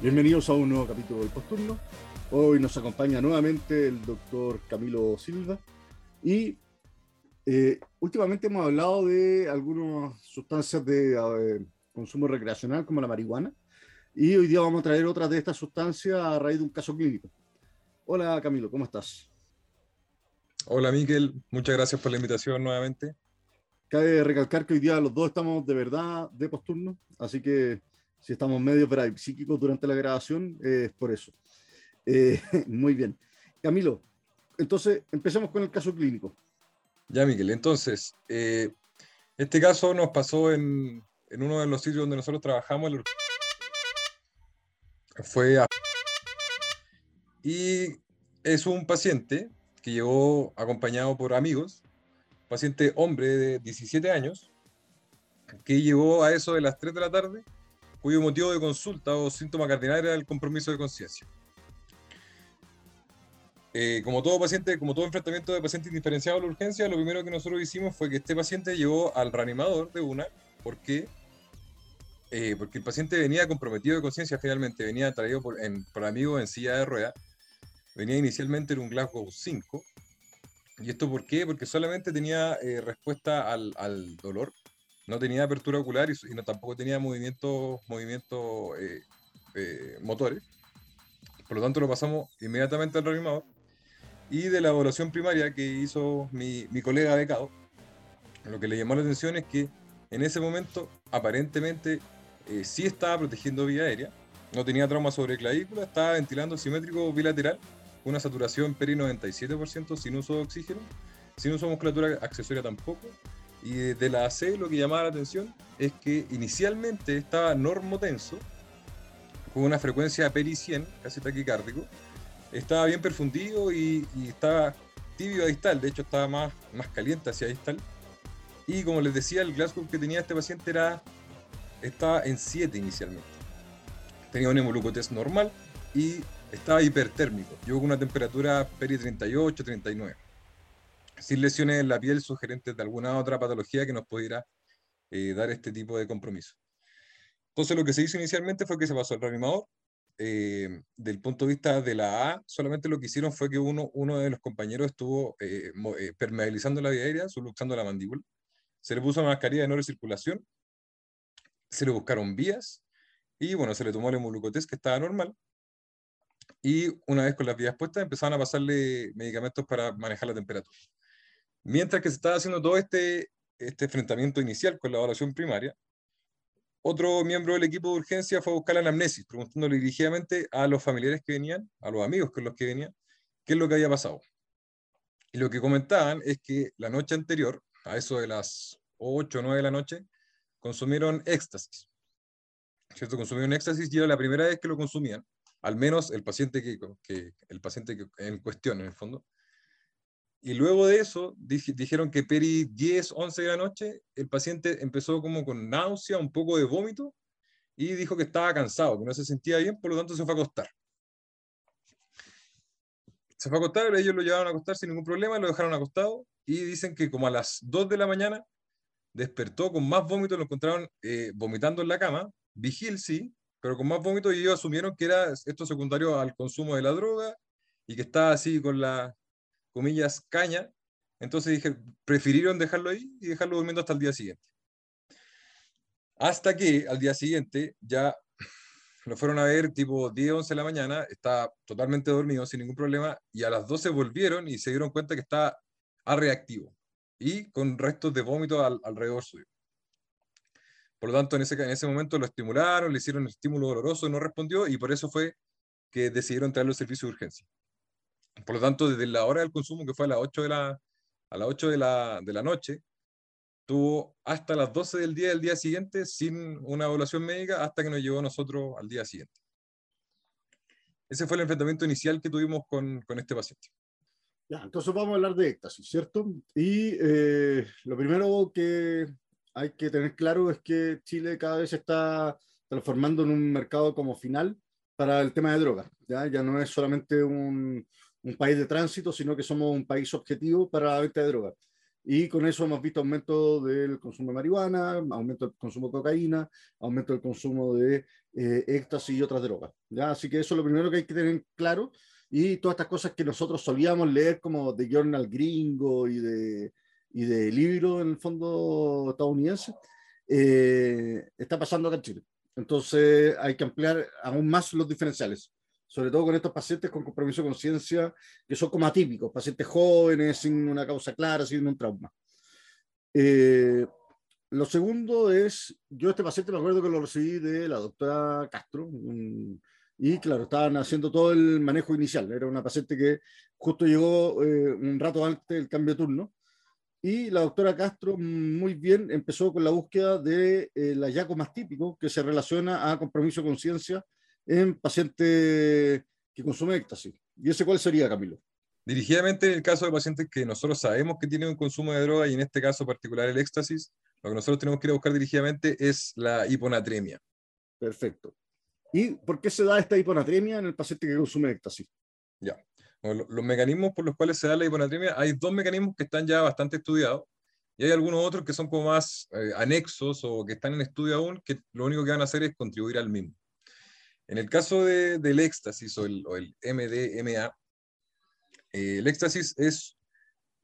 Bienvenidos a un nuevo capítulo del Posturno. Hoy nos acompaña nuevamente el doctor Camilo Silva y eh, últimamente hemos hablado de algunas sustancias de eh, consumo recreacional como la marihuana y hoy día vamos a traer otras de estas sustancias a raíz de un caso clínico. Hola Camilo, ¿cómo estás? Hola Miquel, muchas gracias por la invitación nuevamente. Cabe recalcar que hoy día los dos estamos de verdad de posturno, así que si estamos medio psíquicos durante la grabación, es por eso. Eh, muy bien. Camilo, entonces empecemos con el caso clínico. Ya, Miguel, entonces, eh, este caso nos pasó en, en, uno de los sitios donde nosotros trabajamos. Fue a... Y es un paciente que llegó acompañado por amigos, paciente hombre de 17 años, que llegó a eso de las 3 de la tarde cuyo motivo de consulta o síntoma cardinal era el compromiso de conciencia. Eh, como todo paciente, como todo enfrentamiento de paciente indiferenciado a la urgencia, lo primero que nosotros hicimos fue que este paciente llegó al reanimador de una, porque eh, porque el paciente venía comprometido de conciencia finalmente, venía traído por, en, por amigos en silla de rueda, venía inicialmente en un Glasgow 5, ¿y esto por qué? Porque solamente tenía eh, respuesta al, al, dolor, no tenía apertura ocular y, no, tampoco tenía movimientos movimiento, eh, eh, motores. Por lo tanto, lo pasamos inmediatamente al reanimador. Y de la evaluación primaria que hizo mi, mi colega becado, lo que le llamó la atención es que en ese momento aparentemente eh, sí estaba protegiendo vía aérea, no tenía trauma sobre clavícula, estaba ventilando simétrico bilateral, una saturación peri 97% sin uso de oxígeno, sin uso de musculatura accesoria tampoco, y de la AC lo que llamaba la atención es que inicialmente estaba normotenso, con una frecuencia peri 100, casi taquicárdico, estaba bien perfundido y, estaba tibio a distal, de hecho estaba más, más caliente hacia distal. Y como les decía, el Glasgow que tenía este paciente era, estaba en 7 inicialmente. Tenía un hemoglucotest normal y estaba hipertérmico. Yo con una temperatura peri 38, 39 sin lesiones en la piel sugerentes de alguna otra patología que nos pudiera eh, dar este tipo de compromiso. Entonces lo que se hizo inicialmente fue que se pasó al reanimador. Eh, del punto de vista de la A, solamente lo que hicieron fue que uno, uno de los compañeros estuvo eh, permeabilizando la vía aérea, subluxando la mandíbula. Se le puso una mascarilla de no recirculación, se le buscaron vías y bueno, se le tomó el hemoglucotest que estaba normal. Y una vez con las vías puestas, empezaron a pasarle medicamentos para manejar la temperatura. Mientras que se estaba haciendo todo este, este enfrentamiento inicial con la evaluación primaria, otro miembro del equipo de urgencia fue a buscar la anamnesis, preguntándole dirigidamente a los familiares que venían, a los amigos con los que venían, qué es lo que había pasado. Y lo que comentaban es que la noche anterior, a eso de las 8 o 9 de la noche, consumieron éxtasis. ¿Cierto? Consumieron éxtasis y era la primera vez que lo consumían, al menos el paciente, que, que el paciente que, en cuestión, en el fondo, y luego de eso, dijeron que peri 10, 11 de la noche, el paciente empezó como con náusea, un poco de vómito, y dijo que estaba cansado, que no se sentía bien, por lo tanto se fue a acostar. Se fue a acostar, ellos lo llevaron a acostar sin ningún problema, lo dejaron acostado, y dicen que como a las 2 de la mañana despertó con más vómito, lo encontraron eh, vomitando en la cama, vigil sí, pero con más vómito, y ellos asumieron que era esto secundario al consumo de la droga, y que estaba así con la comillas, caña. Entonces dije, prefirieron dejarlo ahí y dejarlo durmiendo hasta el día siguiente. Hasta que al día siguiente ya lo fueron a ver tipo 10, 11 de la mañana, estaba totalmente dormido sin ningún problema y a las 12 volvieron y se dieron cuenta que estaba a reactivo y con restos de vómito alrededor suyo. Por lo tanto, en ese, en ese momento lo estimularon, le hicieron el estímulo doloroso, no respondió y por eso fue que decidieron traerlo al servicio de urgencia. Por lo tanto, desde la hora del consumo, que fue a las 8 de la, a las 8 de la, de la noche, tuvo hasta las 12 del día del día siguiente sin una evaluación médica hasta que nos llegó a nosotros al día siguiente. Ese fue el enfrentamiento inicial que tuvimos con, con este paciente. Ya, entonces vamos a hablar de éxtasis, ¿cierto? Y eh, lo primero que hay que tener claro es que Chile cada vez se está transformando en un mercado como final para el tema de drogas. Ya, ya no es solamente un, un país de tránsito, sino que somos un país objetivo para la venta de drogas. Y con eso hemos visto aumento del consumo de marihuana, aumento del consumo de cocaína, aumento del consumo de eh, éxtasis y otras drogas. ¿ya? Así que eso es lo primero que hay que tener claro y todas estas cosas que nosotros solíamos leer como de journal gringo y de, y de libro en el fondo estadounidense, eh, está pasando acá en Chile. Entonces hay que ampliar aún más los diferenciales, sobre todo con estos pacientes con compromiso de conciencia, que son como atípicos, pacientes jóvenes, sin una causa clara, sin un trauma. Eh, lo segundo es, yo este paciente me acuerdo que lo recibí de la doctora Castro, un, y claro, estaban haciendo todo el manejo inicial. Era una paciente que justo llegó eh, un rato antes del cambio de turno. Y la doctora Castro muy bien empezó con la búsqueda de eh, el hallazgo más típico que se relaciona a compromiso de conciencia en pacientes que consumen éxtasis. ¿Y ese cuál sería, Camilo? Dirigidamente en el caso de pacientes que nosotros sabemos que tienen un consumo de droga y en este caso particular el éxtasis, lo que nosotros tenemos que ir a buscar dirigidamente es la hiponatremia. Perfecto. ¿Y por qué se da esta hiponatremia en el paciente que consume éxtasis? Ya. los mecanismos por los cuales se da la hiponatremia, hay dos mecanismos que están ya bastante estudiados y hay algunos otros que son como más eh, anexos o que están en estudio aún, que lo único que van a hacer es contribuir al mismo. En el caso de, del éxtasis o el, o el MDMA, eh, el éxtasis es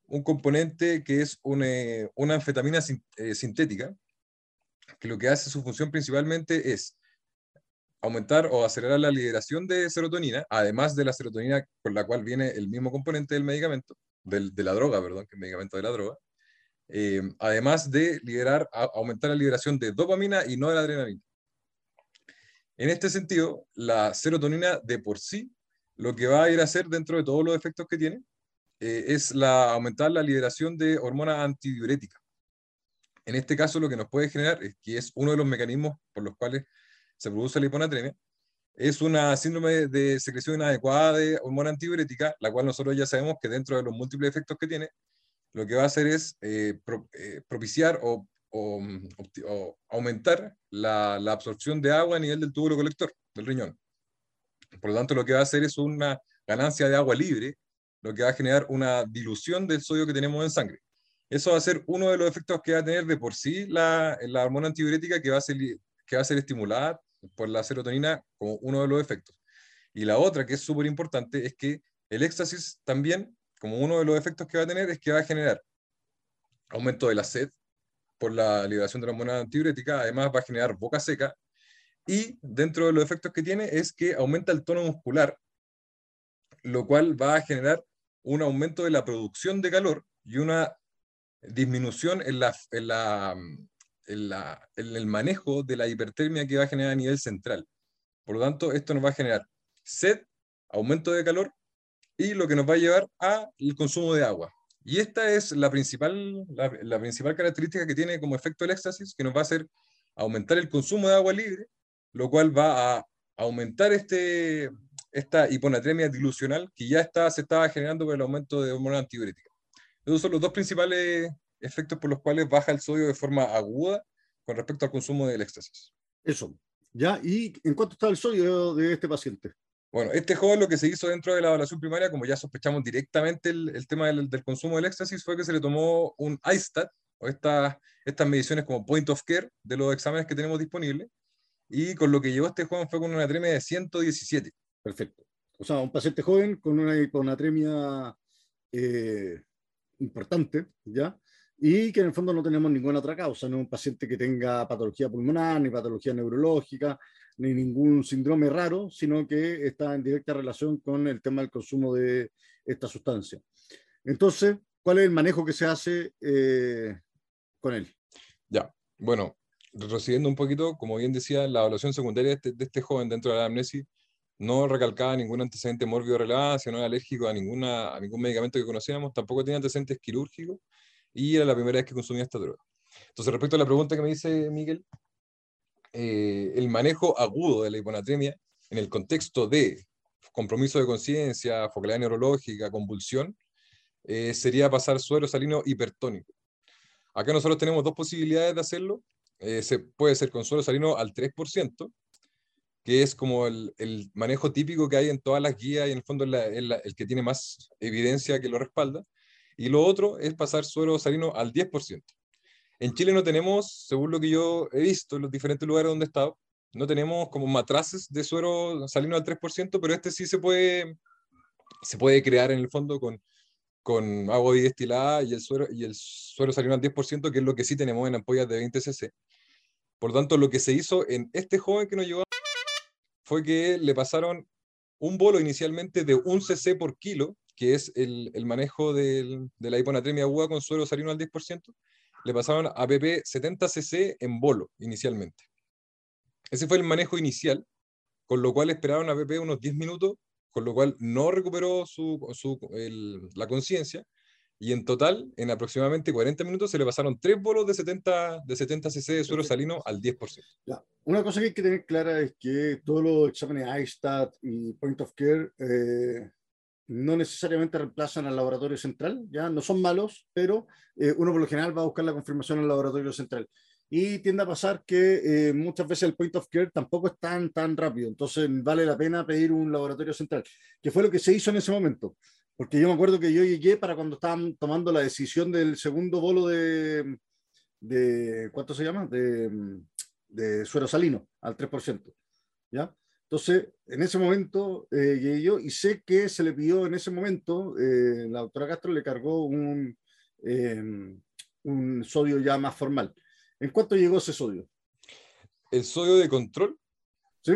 un componente que es una, una anfetamina eh, sintética, que lo que hace su función principalmente es aumentar o acelerar la liberación de serotonina, además de la serotonina con la cual viene el mismo componente del medicamento, del, de la droga, perdón, que el medicamento de la droga, eh, además de liberar, aumentar la liberación de dopamina y no de la adrenalina. En este sentido, la serotonina de por sí, lo que va a ir a hacer dentro de todos los efectos que tiene, eh, es la, aumentar la liberación de hormonas antidiuréticas. En este caso, lo que nos puede generar, es que es uno de los mecanismos por los cuales se produce la hiponatremia, es una síndrome de secreción inadecuada de hormona antidiurética, la cual nosotros ya sabemos que dentro de los múltiples efectos que tiene, lo que va a hacer es eh, eh, propiciar o, aumentar la, absorción de agua a nivel del túbulo colector del riñón. Por lo tanto, lo que va a hacer es una ganancia de agua libre, lo que va a generar una dilución del sodio que tenemos en sangre. Eso va a ser uno de los efectos que va a tener de por sí la, la hormona antidiurética que va a, ser, que va a ser estimulada por la serotonina como uno de los efectos. Y la otra, que es súper importante, es que el éxtasis también, como uno de los efectos que va a tener, es que va a generar aumento de la sed por la liberación de la hormona antidiurética, además va a generar boca seca, y dentro de los efectos que tiene es que aumenta el tono muscular, lo cual va a generar un aumento de la producción de calor y una disminución en en, el manejo de la hipertermia que va a generar a nivel central. Por lo tanto, esto nos va a generar sed, aumento de calor y lo que nos va a llevar al consumo de agua. Y esta es la principal, la, principal característica que tiene como efecto el éxtasis, que nos va a hacer aumentar el consumo de agua libre, lo cual va a aumentar este, esta hiponatremia dilucional que ya está, se estaba generando por el aumento de hormona antidiurética. Esos son los dos principales efectos por los cuales baja el sodio de forma aguda con respecto al consumo del éxtasis. Eso. ¿Ya? ¿Y en cuánto está el sodio de este paciente? Bueno, este joven lo que se hizo dentro de la evaluación primaria, como ya sospechamos directamente el, tema del, consumo del éxtasis, fue que se le tomó un ISTAT, o estas estas mediciones como point of care de los exámenes que tenemos disponibles, y con lo que llegó este joven fue con una atremia de 117. Perfecto. O sea, un paciente joven con una hiponatremia eh, importante, ¿ya? Y que en el fondo no tenemos ninguna otra causa, no un paciente que tenga patología pulmonar, ni patología neurológica, ni ningún síndrome raro, sino que está en directa relación con el tema del consumo de esta sustancia. Entonces, ¿cuál es el manejo que se hace eh, con él? Ya, bueno, retrocediendo un poquito, como bien decía, la evaluación secundaria de este, de este joven dentro de la amnesia no recalcaba ningún antecedente mórbido relevante, no era alérgico a, ninguna, a ningún medicamento que conocíamos, tampoco tenía antecedentes quirúrgicos y era la primera vez que consumía esta droga. Entonces, respecto a la pregunta que me dice Miguel, eh, el manejo agudo de la hiponatremia en el contexto de compromiso de conciencia, focalidad neurológica, convulsión, eh, sería pasar suero salino hipertónico. Acá nosotros tenemos dos posibilidades de hacerlo. Eh, se puede ser con suero salino al 3%, que es como el, manejo típico que hay en todas las guías y en el fondo es el que tiene más evidencia que lo respalda. Y lo otro es pasar suero salino al 10%. En Chile no tenemos, según lo que yo he visto en los diferentes lugares donde he estado, no tenemos como matraces de suero salino al 3%, pero este sí se puede, se puede crear en el fondo con, con agua destilada y el suero, y el suero salino al 10%, que es lo que sí tenemos en ampollas de 20 cc. Por tanto, lo que se hizo en este joven que nos llevó fue que le pasaron un bolo inicialmente de un cc por kilo, que es el, el manejo del, de la hiponatremia aguda con suero salino al 10%, le pasaron a PP 70 cc en bolo inicialmente. Ese fue el manejo inicial, con lo cual esperaron a PP unos 10 minutos, con lo cual no recuperó su, su, la conciencia, y en total, en aproximadamente 40 minutos, se le pasaron tres bolos de 70, de 70 cc de suero salino al 10%. Ya. Una cosa que hay que tener clara es que todos los exámenes ISTAT y Point of Care eh, no necesariamente reemplazan al laboratorio central, ya no son malos, pero eh, uno por lo general va a buscar la confirmación al laboratorio central. Y tiende a pasar que eh, muchas veces el point of care tampoco es tan, tan rápido, entonces vale la pena pedir un laboratorio central, que fue lo que se hizo en ese momento. Porque yo me acuerdo que yo llegué para cuando estaban tomando la decisión del segundo bolo de, de ¿cuánto se llama? De, de suero salino, al 3%. ¿Ya? Entonces, en ese momento eh, llegué yo y sé que se le pidió en ese momento, eh, la doctora Castro le cargó un, em, un sodio ya más formal. ¿En cuánto llegó ese sodio? El sodio de control. Sí.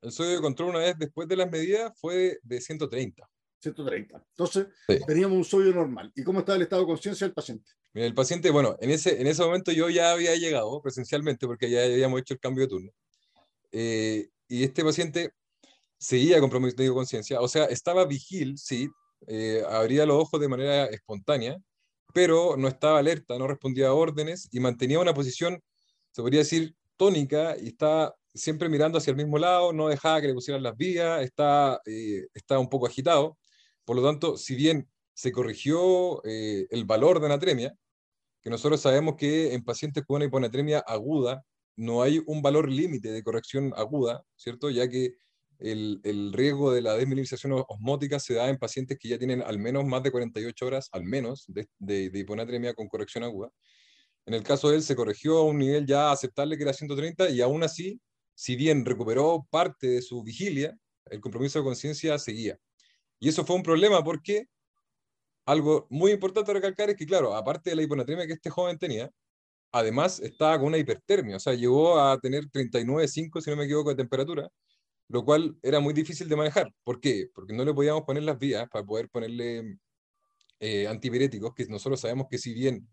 El sodio de control una vez después de las medidas fue de 130. 130. Entonces, teníamos un sodio normal. ¿Y cómo estaba el estado de conciencia del paciente? Mira, el paciente, bueno, en ese, en ese momento yo ya había llegado presencialmente porque ya habíamos hecho el cambio de turno. Eh, y este paciente seguía comprometido de conciencia, o sea, estaba vigil, sí, eh, abría los ojos de manera espontánea, pero no estaba alerta, no respondía a órdenes y mantenía una posición, se podría decir, tónica y estaba siempre mirando hacia el mismo lado, no dejaba que le pusieran las vías, eh, estaba un poco agitado. Por lo tanto, si bien se corrigió eh, el valor de anatremia, que nosotros sabemos que en pacientes con una hiponatremia aguda no hay un valor límite de corrección aguda, ¿cierto? Ya que el, el, riesgo de la desmineralización osmótica se da en pacientes que ya tienen al menos más de 48 horas, al menos, de, de, hiponatremia con corrección aguda. En el caso de él se corrigió a un nivel ya aceptable que era 130 y aún así, si bien recuperó parte de su vigilia, el compromiso de conciencia seguía. Y eso fue un problema porque algo muy importante recalcar es que, claro, aparte de la hiponatremia que este joven tenía, además estaba con una hipertermia, o sea, llegó a tener 39,5, si no me equivoco, de temperatura, lo cual era muy difícil de manejar. ¿Por qué? Porque no le podíamos poner las vías para poder ponerle eh, antipiréticos, que nosotros sabemos que si bien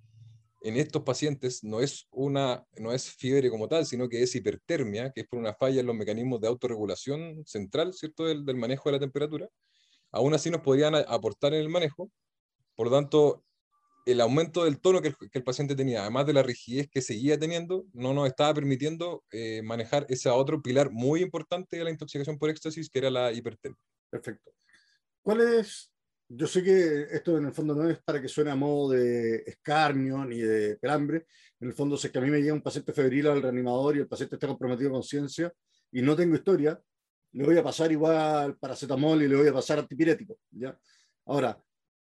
en estos pacientes no es, una, no es fiebre como tal, sino que es hipertermia, que es por una falla en los mecanismos de autorregulación central, ¿cierto?, del, del manejo de la temperatura, aún así nos podrían aportar en el manejo. Por lo tanto, el aumento del tono que el, paciente tenía, además de la rigidez que seguía teniendo, no nos estaba permitiendo eh, manejar ese otro pilar muy importante de la intoxicación por éxtasis, que era la hipertermia. Perfecto. ¿Cuál es? Yo sé que esto en el fondo no es para que suene a modo de escarnio ni de pelambre. En el fondo, es que a mí me llega un paciente febril al reanimador y el paciente está comprometido con conciencia y no tengo historia, le voy a pasar igual paracetamol y le voy a pasar antipirético. ¿ya? Ahora,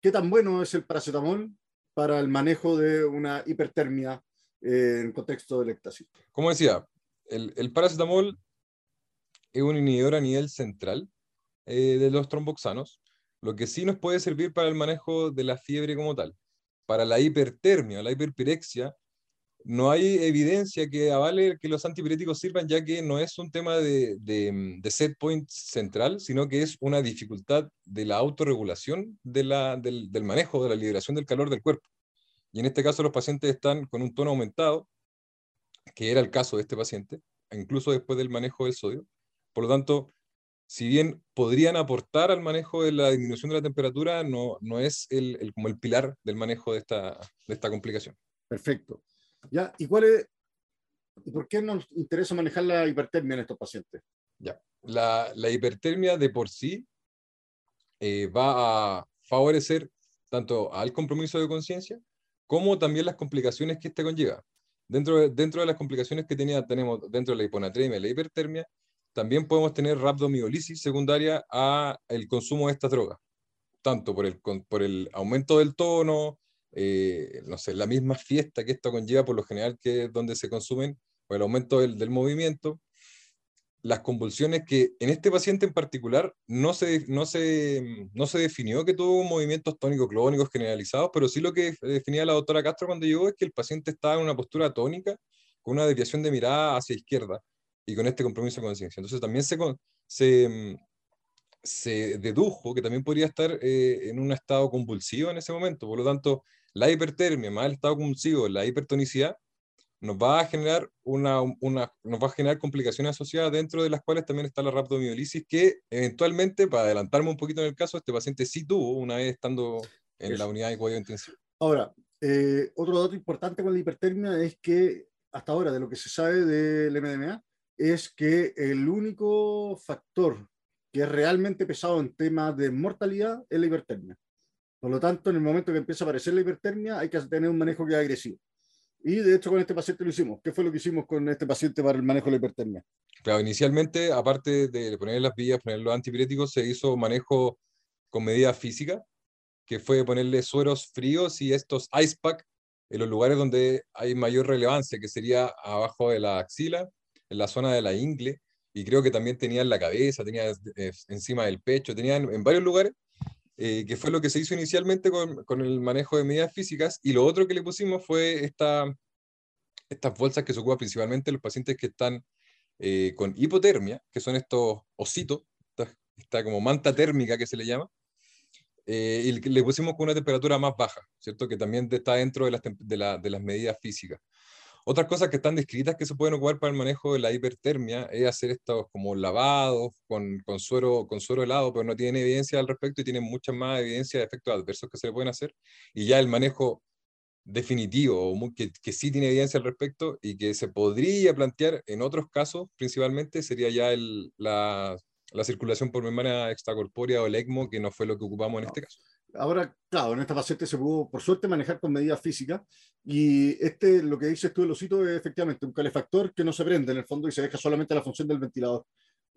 ¿qué tan bueno es el paracetamol para el manejo de una hipertermia eh, en contexto de éxtasis. Como decía, el, el, paracetamol es un inhibidor a nivel central eh, de los tromboxanos, lo que sí nos puede servir para el manejo de la fiebre como tal. Para la hipertermia, la hiperpirexia, no hay evidencia que avale que los antipiréticos sirvan, ya que no es un tema de, de, set point central, sino que es una dificultad de la autorregulación de del, manejo, de la liberación del calor del cuerpo. Y en este caso los pacientes están con un tono aumentado, que era el caso de este paciente, incluso después del manejo del sodio. Por lo tanto, si bien podrían aportar al manejo de la disminución de la temperatura, no, es el, como el pilar del manejo de esta complicación. Perfecto. ¿Ya? ¿Y cuál es, por qué nos interesa manejar la hipertermia en estos pacientes? Ya. La, la hipertermia de por sí eh, va a favorecer tanto al compromiso de conciencia como también las complicaciones que este conlleva. Dentro de, dentro de las complicaciones que tenía, tenemos dentro de la hiponatremia y la hipertermia, también podemos tener rhabdomiolisis secundaria a el consumo de estas drogas, tanto por el, por el aumento del tono, eh, no sé, la misma fiesta que esto conlleva por lo general que es donde se consumen, o el aumento del, del movimiento, las convulsiones que en este paciente en particular no se, no se, no se definió que tuvo movimientos tónicos clónicos generalizados, pero sí lo que definía la doctora Castro cuando llegó es que el paciente estaba en una postura tónica con una desviación de mirada hacia izquierda y con este compromiso de conciencia. Entonces también se, se, se dedujo que también podría estar eh, en un estado convulsivo en ese momento. Por lo tanto, la hipertermia más el estado convulsivo, la hipertonicidad, nos va a generar una, una, nos va a generar complicaciones asociadas dentro de las cuales también está la rhabdomiolisis que eventualmente, para adelantarme un poquito en el caso, este paciente sí tuvo una vez estando en la unidad de cuidado intensivo. Ahora, eh, otro dato importante con la hipertermia es que hasta ahora de lo que se sabe del MDMA es que el único factor que es realmente pesado en temas de mortalidad es la hipertermia. Por lo tanto, en el momento que empieza a aparecer la hipertermia, hay que tener un manejo que es agresivo. Y de hecho con este paciente lo hicimos. ¿Qué fue lo que hicimos con este paciente para el manejo de la hipertermia? Claro, inicialmente, aparte de poner las vías, poner los antipiréticos, se hizo manejo con medidas físicas, que fue ponerle sueros fríos y estos ice pack en los lugares donde hay mayor relevancia, que sería abajo de la axila, en la zona de la ingle, y creo que también tenía en la cabeza, tenía eh, encima del pecho, tenía en varios lugares eh, que fue lo que se hizo inicialmente con, con, el manejo de medidas físicas, y lo otro que le pusimos fue esta, estas bolsas que se ocupan principalmente los pacientes que están eh, con hipotermia, que son estos ositos, esta, como manta térmica que se le llama, eh, y le pusimos con una temperatura más baja, ¿cierto? Que también está dentro de las, la, de las medidas físicas. Otras cosas que están descritas que se pueden ocupar para el manejo de la hipertermia es hacer estos como lavados con, con, suero, con suero helado, pero no tienen evidencia al respecto y tienen mucha más evidencia de efectos adversos que se le pueden hacer. Y ya el manejo definitivo, que, que sí tiene evidencia al respecto y que se podría plantear en otros casos, principalmente, sería ya el, la, la circulación por membrana extracorpórea o el ECMO, que no fue lo que ocupamos en este caso. Ahora, claro, en esta paciente se pudo, por suerte, manejar con medidas físicas. Y este, lo que dices tú el osito, es efectivamente un calefactor que no se prende en el fondo y se deja solamente la función del ventilador.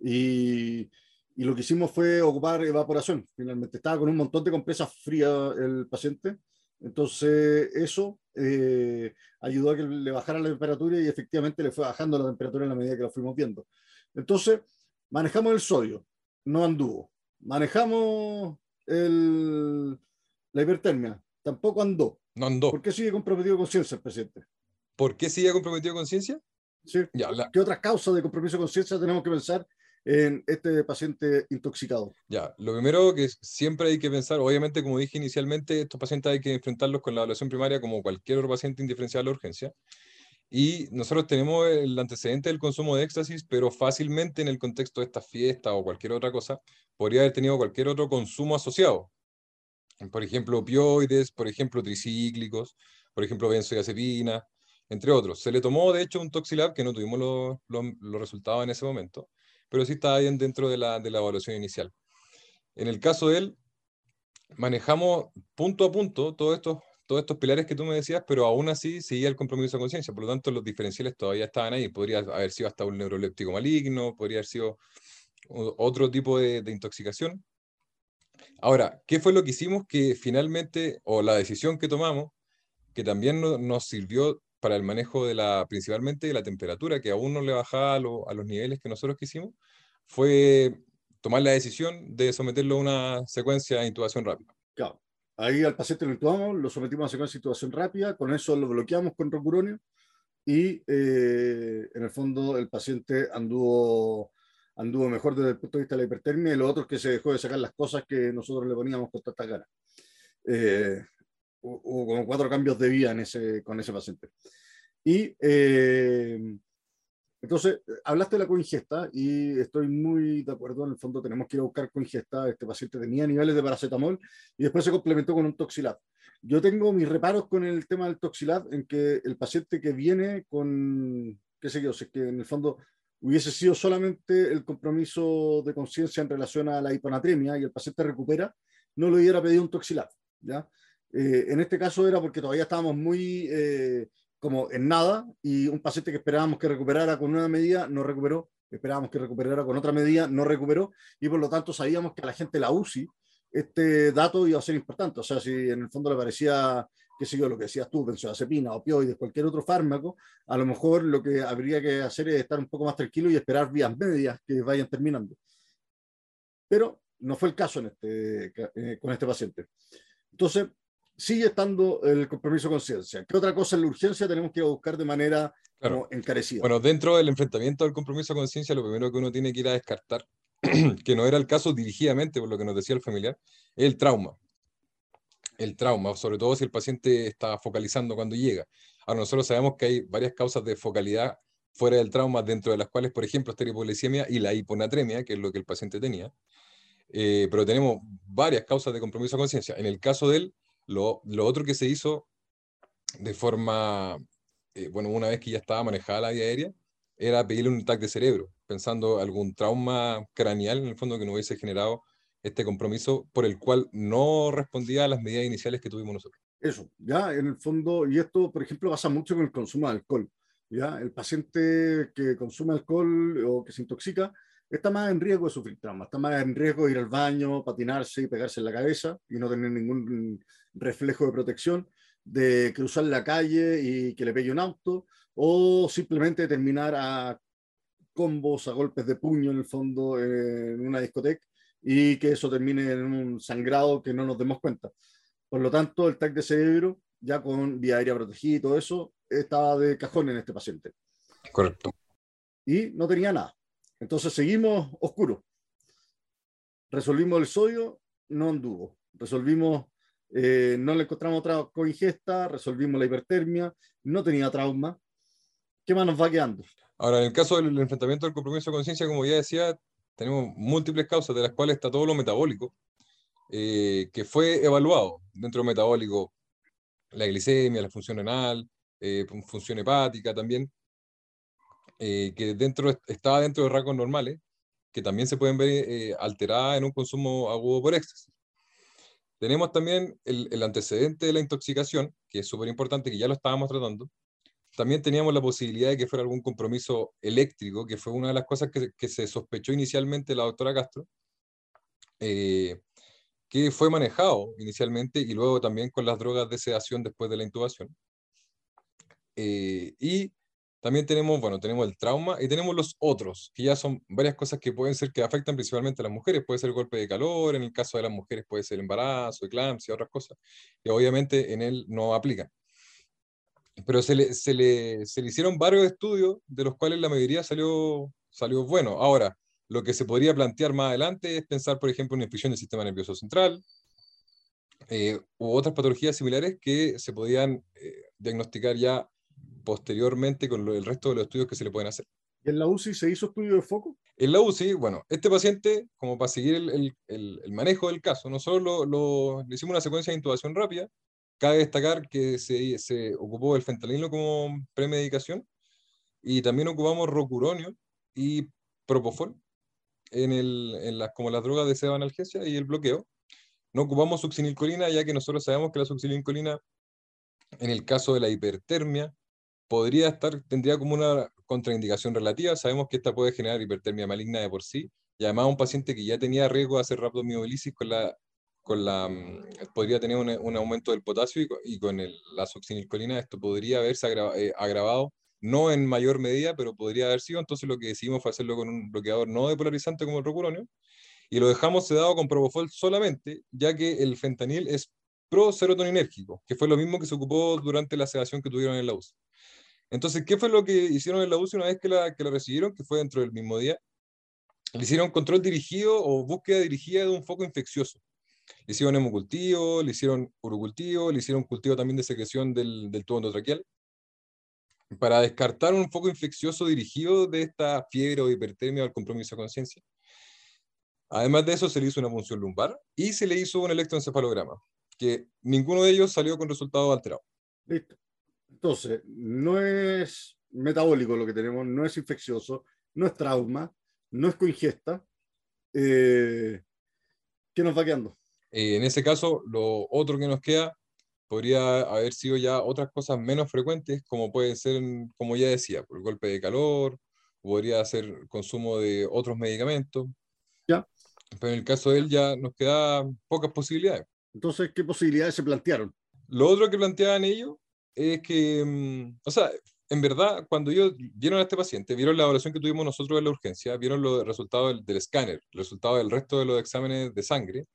Y, y lo que hicimos fue ocupar evaporación. Finalmente, estaba con un montón de compresas frías el paciente. Entonces, eso eh, ayudó a que le bajara la temperatura y efectivamente le fue bajando la temperatura en la medida que lo fuimos viendo. Entonces, manejamos el sodio, no anduvo. Manejamos el, la hipertermia. Tampoco andó. No andó. ¿Por qué sigue comprometido con conciencia el paciente? ¿Por qué sigue comprometido con conciencia? Sí. Ya, ¿Qué otras causas de compromiso de conciencia tenemos que pensar en este paciente intoxicado? Ya, lo primero que siempre hay que pensar, obviamente, como dije inicialmente, estos pacientes hay que enfrentarlos con la evaluación primaria como cualquier otro paciente indiferencial a la urgencia. Y nosotros tenemos el antecedente del consumo de éxtasis, pero fácilmente en el contexto de esta fiesta o cualquier otra cosa, podría haber tenido cualquier otro consumo asociado. Por ejemplo, opioides, por ejemplo, tricíclicos, por ejemplo, benzodiazepina, entre otros. Se le tomó, de hecho, un Toxilab, que no tuvimos los resultados en ese momento, pero sí estaba bien dentro de la, de la evaluación inicial. En el caso de él, manejamos punto a punto todos estos todos estos pilares que tú me decías, pero aún así seguía el compromiso de conciencia, por lo tanto los diferenciales todavía estaban ahí, podría haber sido hasta un neuroléptico maligno, podría haber sido otro tipo de, intoxicación. Ahora, ¿qué fue lo que hicimos que finalmente, o la decisión que tomamos, que también nos sirvió para el manejo de la, principalmente de la temperatura, que aún no le bajaba a, los niveles que nosotros quisimos, fue tomar la decisión de someterlo a una secuencia de intubación rápida. Claro. Ahí al paciente lo intubamos, lo sometimos a secuencia de situación rápida, con eso lo bloqueamos con rocuronio y eh, en el fondo el paciente anduvo, anduvo mejor desde el punto de vista de la hipertermia y lo otro es que se dejó de sacar las cosas que nosotros le poníamos con tantas ganas. Eh, hubo como cuatro cambios de vida en ese, con ese paciente. Y eh, entonces, hablaste de la coingesta y estoy muy de acuerdo. En el fondo, tenemos que ir a buscar coingesta. Este paciente tenía niveles de paracetamol y después se complementó con un toxilab. Yo tengo mis reparos con el tema del toxilab en que el paciente que viene con, qué sé yo, si es que en el fondo hubiese sido solamente el compromiso de conciencia en relación a la hiponatremia y el paciente recupera, no le hubiera pedido un toxilab. ¿ya? Eh, en este caso era porque todavía estábamos muy eh, como en nada y un paciente que esperábamos que recuperara con una medida no recuperó, esperábamos que recuperara con otra medida, no recuperó y por lo tanto sabíamos que a la gente la UCI este dato iba a ser importante. O sea, si en el fondo le parecía, qué sé yo, lo que decías tú, benzodiazepina, opioides, cualquier otro fármaco, a lo mejor lo que habría que hacer es estar un poco más tranquilo y esperar vías medias que vayan terminando. Pero no fue el caso en este, eh, con este paciente. Entonces, sigue estando el compromiso de conciencia. ¿Qué otra cosa en la urgencia tenemos que buscar de manera encarecida? Bueno, dentro del enfrentamiento al compromiso de conciencia, lo primero que uno tiene que ir a descartar, que no era el caso dirigidamente, por lo que nos decía el familiar, es el trauma. El trauma, sobre todo si el paciente está focalizando cuando llega. Ahora, nosotros sabemos que hay varias causas de focalidad fuera del trauma, dentro de las cuales, por ejemplo, está la hipoglicemia y la hiponatremia, que es lo que el paciente tenía. Eh, pero tenemos varias causas de compromiso conciencia. En el caso de él, lo, otro que se hizo de forma, eh, bueno, una vez que ya estaba manejada la vía aérea, era pedirle un TAC de cerebro, pensando algún trauma craneal en el fondo que no hubiese generado este compromiso por el cual no respondía a las medidas iniciales que tuvimos nosotros. Eso, ya en el fondo, y esto, por ejemplo, pasa mucho con el consumo de alcohol. ¿ya? El paciente que consume alcohol o que se intoxica está más en riesgo de sufrir trauma, está más en riesgo de ir al baño, patinarse y pegarse en la cabeza y no tener ningún reflejo de protección, de cruzar la calle y que le pegue un auto, o simplemente terminar a combos, a golpes de puño en el fondo en una discoteca y que eso termine en un sangrado que no nos demos cuenta. Por lo tanto, el TAC de cerebro, ya con vía aérea protegida y todo eso, estaba de cajón en este paciente. Correcto. Y no tenía nada. Entonces seguimos oscuro. Resolvimos el sodio, no anduvo. Resolvimos, eh, no le encontramos otra coingesta, resolvimos la hipertermia, no tenía trauma. ¿Qué más nos va quedando? Ahora, en el caso del enfrentamiento del compromiso de conciencia, como ya decía, tenemos múltiples causas, de las cuales está todo lo metabólico, eh, que fue evaluado dentro de metabólico, la glicemia, la función renal, eh, función hepática también, eh, que dentro, estaba dentro de rasgos normales, que también se pueden ver eh, alteradas en un consumo agudo por éxtasis. Tenemos también el, antecedente de la intoxicación, que es súper importante, que ya lo estábamos tratando. También teníamos la posibilidad de que fuera algún compromiso eléctrico, que fue una de las cosas que, se sospechó inicialmente la doctora Castro, eh, que fue manejado inicialmente y luego también con las drogas de sedación después de la intubación. y también tenemos, bueno, tenemos el trauma y tenemos los otros, que ya son varias cosas que pueden ser que afectan principalmente a las mujeres. Puede ser golpe de calor, en el caso de las mujeres puede ser embarazo, eclampsia, otras cosas, que obviamente en él no aplican. Pero se le, se le, se le hicieron varios estudios, de los cuales la mayoría salió, salió bueno. Ahora, lo que se podría plantear más adelante es pensar, por ejemplo, en infección del sistema nervioso central, eh, u otras patologías similares que se podían eh, diagnosticar ya posteriormente con el resto de los estudios que se le pueden hacer. ¿Y en la UCI se hizo estudio de foco? En la UCI, bueno, este paciente, como para seguir el, el, el manejo del caso, nosotros lo, lo, le hicimos una secuencia de intubación rápida. Cabe destacar que se, se ocupó el fentanilo como premedicación y también ocupamos rocuronio y propofol en, el, en las, como las drogas de sedanalgesia y el bloqueo. No ocupamos succinilcolina, ya que nosotros sabemos que la succinilcolina, en el caso de la hipertermia, podría estar, tendría como una contraindicación relativa. Sabemos que esta puede generar hipertermia maligna de por sí, y además un paciente que ya tenía riesgo de hacer rhabdomiolisis con la, con la, mm, podría tener un, aumento del potasio y, con el, la succinilcolina esto podría haberse eh, agravado, no en mayor medida, pero podría haber sido. Entonces lo que decidimos fue hacerlo con un bloqueador no depolarizante como el rocuronio, y lo dejamos sedado con propofol solamente, ya que el fentanil es pro-serotoninérgico, que fue lo mismo que se ocupó durante la sedación que tuvieron en la UCI. Entonces, ¿qué fue lo que hicieron en la UCI una vez que la, recibieron, que fue dentro del mismo día? Le hicieron control dirigido o búsqueda dirigida de un foco infeccioso. Le hicieron hemocultivo, le hicieron urocultivo, le hicieron cultivo también de secreción del, del tubo endotraqueal para descartar un foco infeccioso dirigido de esta fiebre o hipertermia el compromiso de conciencia. Además de eso, se le hizo una punción lumbar y se le hizo un electroencefalograma, que ninguno de ellos salió con resultado alterado. Listo. Entonces, no es metabólico lo que tenemos, no es infeccioso, no es trauma, no es coingesta. Eh, ¿Qué nos va quedando? Eh, en ese caso, lo otro que nos queda podría haber sido ya otras cosas menos frecuentes, como puede ser, como ya decía, por el golpe de calor, podría ser consumo de otros medicamentos. Ya. Pero en el caso de él ya nos queda pocas posibilidades. Entonces, ¿qué posibilidades se plantearon? Lo otro que planteaban ellos es que, mm, o sea, en verdad, cuando ellos vieron a este paciente, vieron la evaluación que tuvimos nosotros en la urgencia, vieron los resultados del, escáner, el resultado del resto de los exámenes de sangre,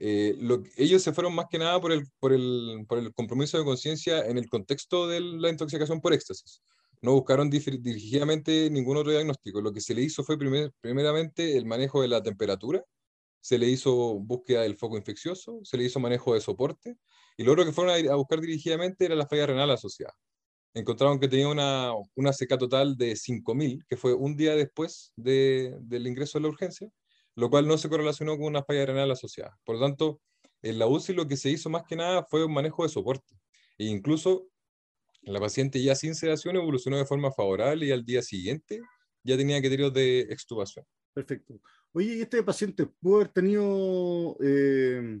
eh, lo, ellos se fueron más que nada por el, por el, por el compromiso de conciencia en el contexto de la intoxicación por éxtasis. No buscaron dirigidamente ningún otro diagnóstico. Lo que se le hizo fue primer, primeramente el manejo de la temperatura, se le hizo búsqueda del foco infeccioso, se le hizo manejo de soporte, y lo otro que fueron a, a buscar dirigidamente era la falla renal asociada. Encontraron que tenía una, una CK total de 5.000, que fue un día después de, del ingreso a la urgencia, lo cual no se correlacionó con una falla renal asociada. Por lo tanto, en la UCI lo que se hizo más que nada fue un manejo de soporte. E incluso la paciente ya sin sedación evolucionó de forma favorable y al día siguiente ya tenía criterios de extubación. Perfecto. Oye, ¿y este paciente pudo haber tenido eh,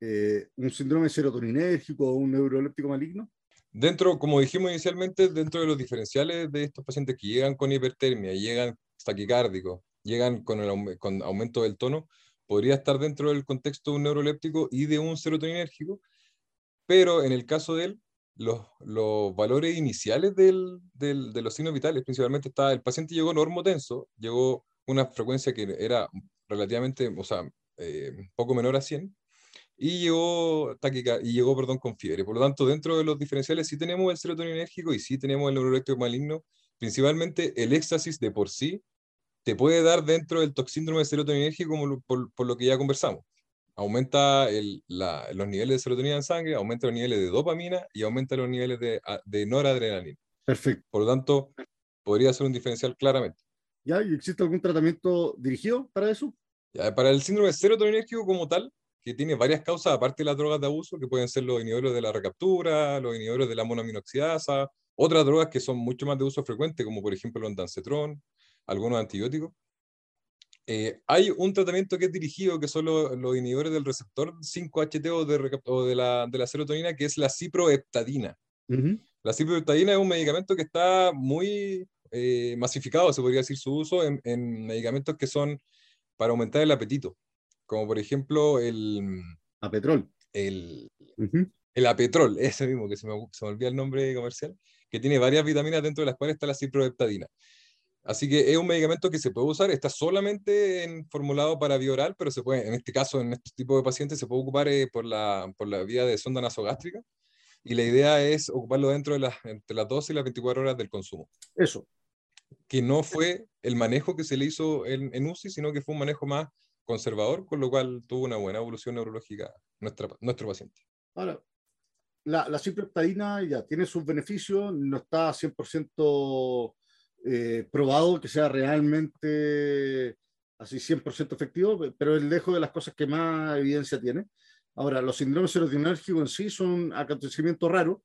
eh, un síndrome serotoninérgico o un neuroléptico maligno? Dentro, como dijimos inicialmente, dentro de los diferenciales de estos pacientes que llegan con hipertermia, llegan taquicárdicos, llegan con, el, con aumento del tono, podría estar dentro del contexto de un neuroléptico y de un serotoninérgico, pero en el caso de él, los, los valores iniciales del, del, de los signos vitales, principalmente está, el paciente llegó normotenso, llegó una frecuencia que era relativamente, o sea, eh, poco menor a 100, y llegó, y llegó perdón, con fiebre. Por lo tanto, dentro de los diferenciales sí tenemos el serotoninérgico y sí tenemos el neuroléptico maligno, principalmente el éxtasis de por sí te puede dar dentro del toxíndrome serotoninérgico como por, por, lo que ya conversamos. Aumenta el, la, los niveles de serotonina en sangre, aumenta los niveles de dopamina y aumenta los niveles de, de noradrenalina. Perfecto. Por lo tanto, podría ser un diferencial claramente. ¿Ya? ¿Y existe algún tratamiento dirigido para eso? Ya, para el síndrome serotoninérgico como tal, que tiene varias causas, aparte de las drogas de abuso, que pueden ser los inhibidores de la recaptura, los inhibidores de la monoaminoxidasa, otras drogas que son mucho más de uso frecuente, como por ejemplo el ondansetrón, algunos antibióticos. Eh, hay un tratamiento que es dirigido, que son los, los inhibidores del receptor 5-HT o, de, o de, la, de, la, serotonina, que es la ciproheptadina. Uh -huh. La ciproheptadina es un medicamento que está muy eh, masificado, se podría decir, su uso en, en, medicamentos que son para aumentar el apetito, como por ejemplo el... Apetrol. El, uh -huh. el apetrol, ese mismo, que se me, se me olvida el nombre comercial, que tiene varias vitaminas dentro de las cuales está la ciproheptadina. Así que es un medicamento que se puede usar, está solamente en, formulado para vía oral, pero se puede, en este caso, en este tipo de pacientes, se puede ocupar eh, por, la, por la vía de sonda nasogástrica. Y la idea es ocuparlo dentro de las, entre las 12 y las 24 horas del consumo. Eso. Que no fue el manejo que se le hizo en, en UCI, sino que fue un manejo más conservador, con lo cual tuvo una buena evolución neurológica nuestra, nuestro paciente. Ahora, la, la cipreptadina ya tiene sus beneficios, no está 100% eh, probado que sea realmente así 100% efectivo, pero es lejos de las cosas que más evidencia tiene. Ahora, los síndromes serotoninérgicos en sí son acontecimientos raros,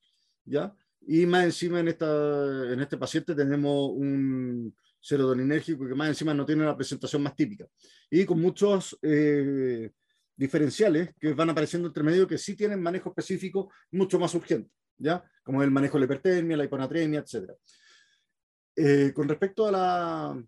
¿ya? Y más encima en, esta, en este paciente tenemos un serotoninérgico que más encima no tiene la presentación más típica. Y con muchos eh, diferenciales que van apareciendo entre medio que sí tienen manejo específico mucho más urgente, ¿ya? Como el manejo de la hipertermia, la hiponatremia, etcétera. Eh, con respecto a la,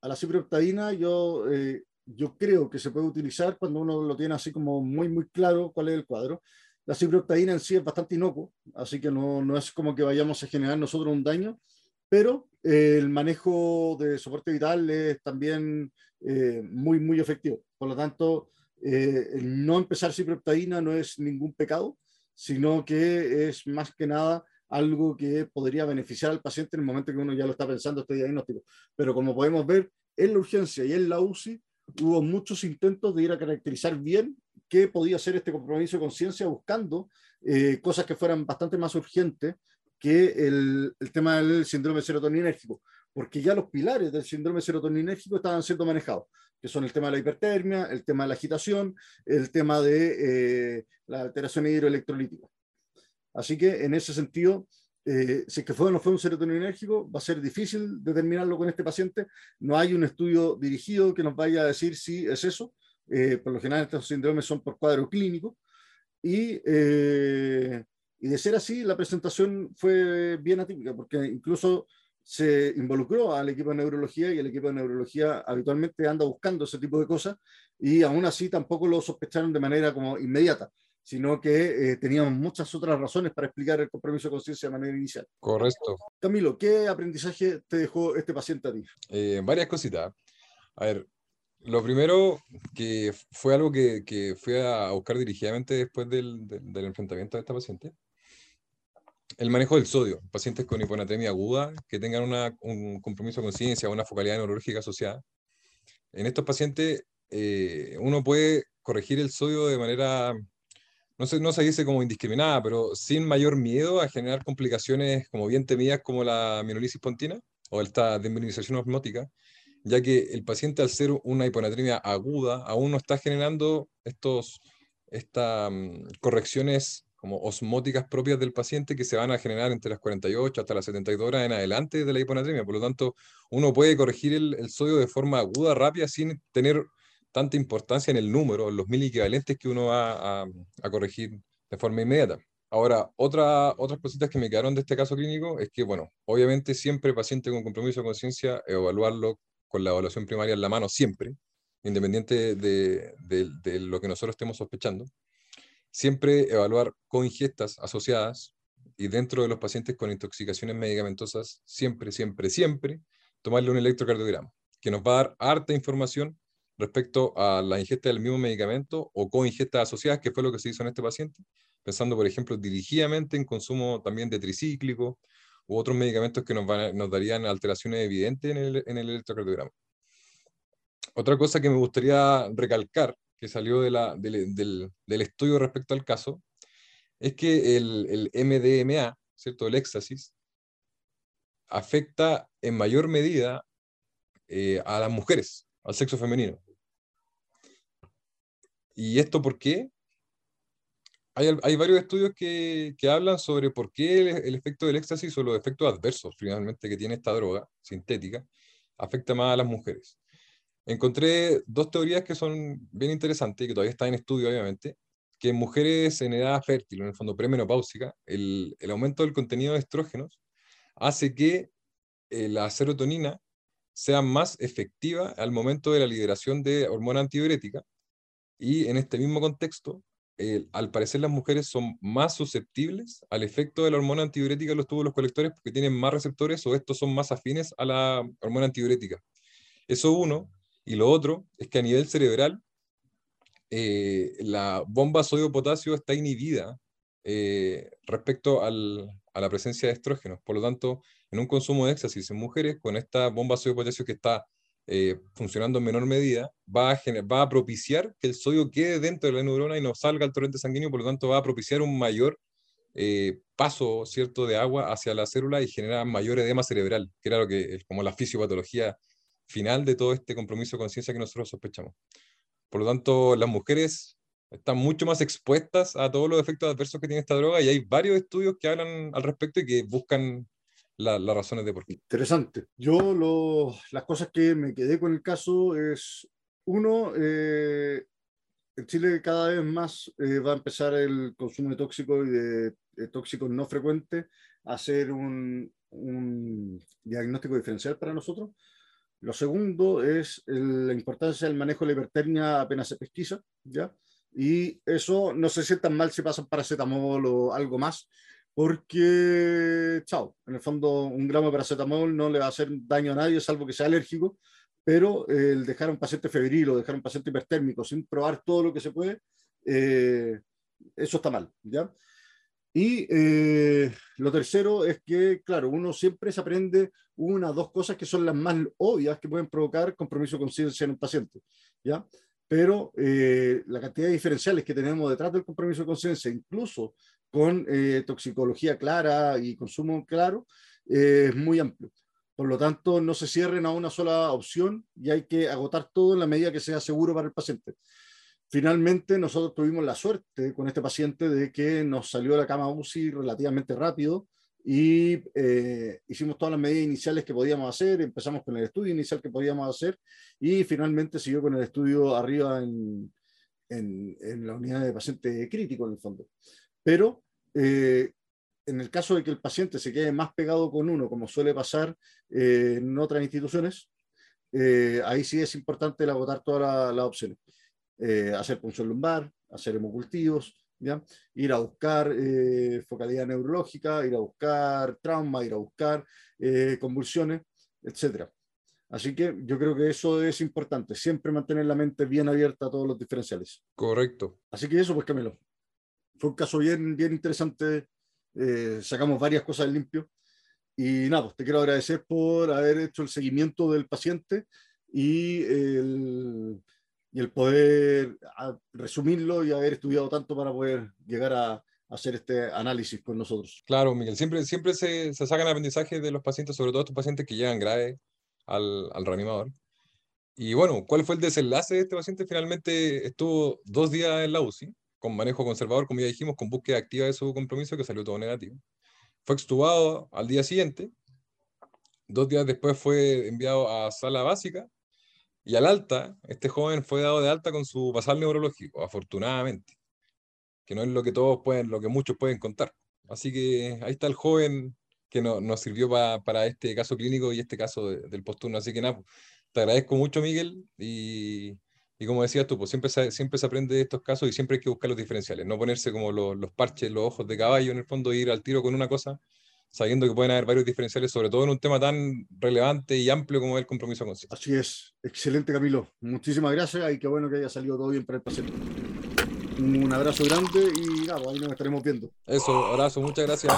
a la ciproptadina, yo, eh, yo creo que se puede utilizar cuando uno lo tiene así como muy, muy claro cuál es el cuadro. La ciproptadina en sí es bastante inocuo, así que no, no es como que vayamos a generar nosotros un daño, pero eh, el manejo de soporte vital es también eh, muy, muy efectivo. Por lo tanto, eh, el no empezar ciproptadina no es ningún pecado, sino que es más que nada algo que podría beneficiar al paciente en el momento que uno ya lo está pensando este diagnóstico. Pero como podemos ver, en la urgencia y en la UCI hubo muchos intentos de ir a caracterizar bien qué podía ser este compromiso de conciencia buscando eh, cosas que fueran bastante más urgentes que el, el, tema del síndrome serotoninérgico, porque ya los pilares del síndrome serotoninérgico estaban siendo manejados, que son el tema de la hipertermia, el tema de la agitación, el tema de eh, la alteración hidroelectrolítica. Así que en ese sentido, eh, si es que fue o no fue un serotoninérgico, va a ser difícil determinarlo con este paciente. No hay un estudio dirigido que nos vaya a decir si es eso. eh, por lo general estos síndromes son por cuadro clínico, y, eh, y de ser así, la presentación fue bien atípica, porque incluso se involucró al equipo de neurología y el equipo de neurología habitualmente anda buscando ese tipo de cosas y aún así tampoco lo sospecharon de manera como inmediata sino que eh, teníamos muchas otras razones para explicar el compromiso de conciencia de manera inicial. Correcto. Camilo, ¿qué aprendizaje te dejó este paciente a ti? Eh, varias cositas. A ver, lo primero que fue algo que, que fui a buscar dirigidamente después del, del, enfrentamiento de esta paciente. El manejo del sodio. Pacientes con hiponatremia aguda que tengan una, un compromiso de conciencia o una focalidad neurológica asociada. En estos pacientes, eh, uno puede corregir el sodio de manera no se, no se dice como indiscriminada, pero sin mayor miedo a generar complicaciones como bien temidas como la minolisis pontina o esta desmineralización osmótica, ya que el paciente al ser una hiponatremia aguda aún no está generando estas mm, correcciones como osmóticas propias del paciente que se van a generar entre las 48 hasta las 72 horas en adelante de la hiponatremia. Por lo tanto, uno puede corregir el, el sodio de forma aguda, rápida, sin tener tanta importancia en el número, en los mil equivalentes que uno va a, corregir de forma inmediata. Ahora, otra, otras cositas que me quedaron de este caso clínico es que, bueno, obviamente siempre paciente con compromiso de conciencia, evaluarlo con la evaluación primaria en la mano, siempre, independiente de, de, lo que nosotros estemos sospechando. Siempre evaluar con ingestas asociadas y dentro de los pacientes con intoxicaciones medicamentosas, siempre, siempre, siempre, tomarle un electrocardiograma, que nos va a dar harta información respecto a la ingesta del mismo medicamento o con ingestas asociadas, que fue lo que se hizo en este paciente, pensando, por ejemplo, dirigidamente en consumo también de tricíclico u otros medicamentos que nos, nos darían alteraciones evidentes en el, en el electrocardiograma. Otra cosa que me gustaría recalcar, que salió la, del, estudio respecto al caso, es que el, el MDMA, ¿cierto? el éxtasis, afecta en mayor medida eh, a las mujeres, al sexo femenino. ¿Y esto por qué? Hay, varios estudios que, que, hablan sobre por qué el, efecto del éxtasis o los efectos adversos finalmente que tiene esta droga sintética afecta más a las mujeres. Encontré dos teorías que son bien interesantes y que todavía están en estudio, obviamente, que en mujeres en edad fértil, en el fondo premenopáusica, el, el aumento del contenido de estrógenos hace que eh, la serotonina sea más efectiva al momento de la liberación de hormona antidiurética. Y en este mismo contexto, al parecer las mujeres son más susceptibles al efecto de la hormona antidiurética en los túbulos colectores porque tienen más receptores o estos son más afines a la hormona antidiurética. Eso uno. Y lo otro es que a nivel cerebral, eh, la bomba sodio-potasio está inhibida eh, respecto a la presencia de estrógenos. Por lo tanto, en un consumo de éxtasis en mujeres, con esta bomba sodio potasio que está eh, funcionando en menor medida, va a, propiciar que el sodio quede dentro de la neurona y no salga al torrente sanguíneo, por lo tanto va a propiciar un mayor paso cierto de agua hacia la célula y genera mayor edema cerebral, que era lo que como la fisiopatología final de todo este compromiso de conciencia que nosotros sospechamos. Por lo tanto, las mujeres están mucho más expuestas a todos los efectos adversos que tiene esta droga y hay varios estudios que hablan al respecto y que buscan las razones de por qué. Interesante. Yo lo, las cosas que me quedé con el caso es, uno, eh, en Chile cada vez más eh, va a empezar el consumo de tóxicos y de, tóxicos no frecuentes a ser un, diagnóstico diferencial para nosotros. Lo segundo es la importancia del manejo de la hipertermia apenas se pesquisa, ¿ya? Y eso no se sientan mal si pasan paracetamol o algo más, porque, chao, en el fondo un gramo de paracetamol no le va a hacer daño a nadie, salvo que sea alérgico, pero el dejar a un paciente febril o dejar a un paciente hipertérmico sin probar todo lo que se puede, eh, eso está mal, ¿ya? Y eh, lo tercero es que, claro, uno siempre se aprende una o dos cosas que son las más obvias que pueden provocar compromiso de conciencia en un paciente, ¿ya? Pero eh, la cantidad de diferenciales que tenemos detrás del compromiso de conciencia, incluso con eh, toxicología clara y consumo claro, eh, es muy amplio. Por lo tanto, no se cierren a una sola opción y hay que agotar todo en la medida que sea seguro para el paciente. Finalmente, nosotros tuvimos la suerte con este paciente de que nos salió de la cama UCI relativamente rápido y eh, hicimos todas las medidas iniciales que podíamos hacer, empezamos con el estudio inicial que podíamos hacer y finalmente siguió con el estudio arriba en, en, la unidad de paciente crítico en el fondo. Pero eh, en el caso de que el paciente se quede más pegado con uno, como suele pasar eh, en otras instituciones, ahí sí es importante agotar todas las opciones. Hacer punción lumbar, hacer hemocultivos, Ir a buscar eh, focalidad neurológica, ir a buscar trauma, ir a buscar eh, convulsiones, etc. Así que yo creo que eso es importante, siempre mantener la mente bien abierta a todos los diferenciales. Correcto. Así que eso, pues Camilo. Fue un caso bien, bien interesante. Eh, sacamos varias cosas del limpio. Y nada, pues te quiero agradecer por haber hecho el seguimiento del paciente y el, y el poder resumirlo y haber estudiado tanto para poder llegar a, hacer este análisis con nosotros. Claro, Miguel, siempre, se, se sacan aprendizajes de los pacientes, sobre todo estos pacientes que llegan graves al, al reanimador. Y bueno, ¿cuál fue el desenlace de este paciente? Finalmente estuvo dos días en la UCI, con manejo conservador, como ya dijimos, con búsqueda activa de su compromiso, que salió todo negativo. Fue extubado al día siguiente. Dos días después fue enviado a sala básica y al alta, este joven fue dado de alta con su basal neurológico, afortunadamente, que no es lo que todos pueden, lo que muchos pueden contar. Así que ahí está el joven que nos sirvió para este caso clínico y este caso del posturno. Así que nada, pues, te agradezco mucho, Miguel, y, y como decías tú, pues siempre se, siempre se aprende de estos casos y siempre hay que buscar los diferenciales, no ponerse como los, los parches, los ojos de caballo en el fondo, ir al tiro con una cosa, sabiendo que pueden haber varios diferenciales, sobre todo en un tema tan relevante y amplio como el compromiso con Así es, excelente Camilo, muchísimas gracias y qué bueno que haya salido todo bien para el paciente. Un abrazo grande y nada, ahí nos estaremos viendo. Eso, abrazo, muchas gracias.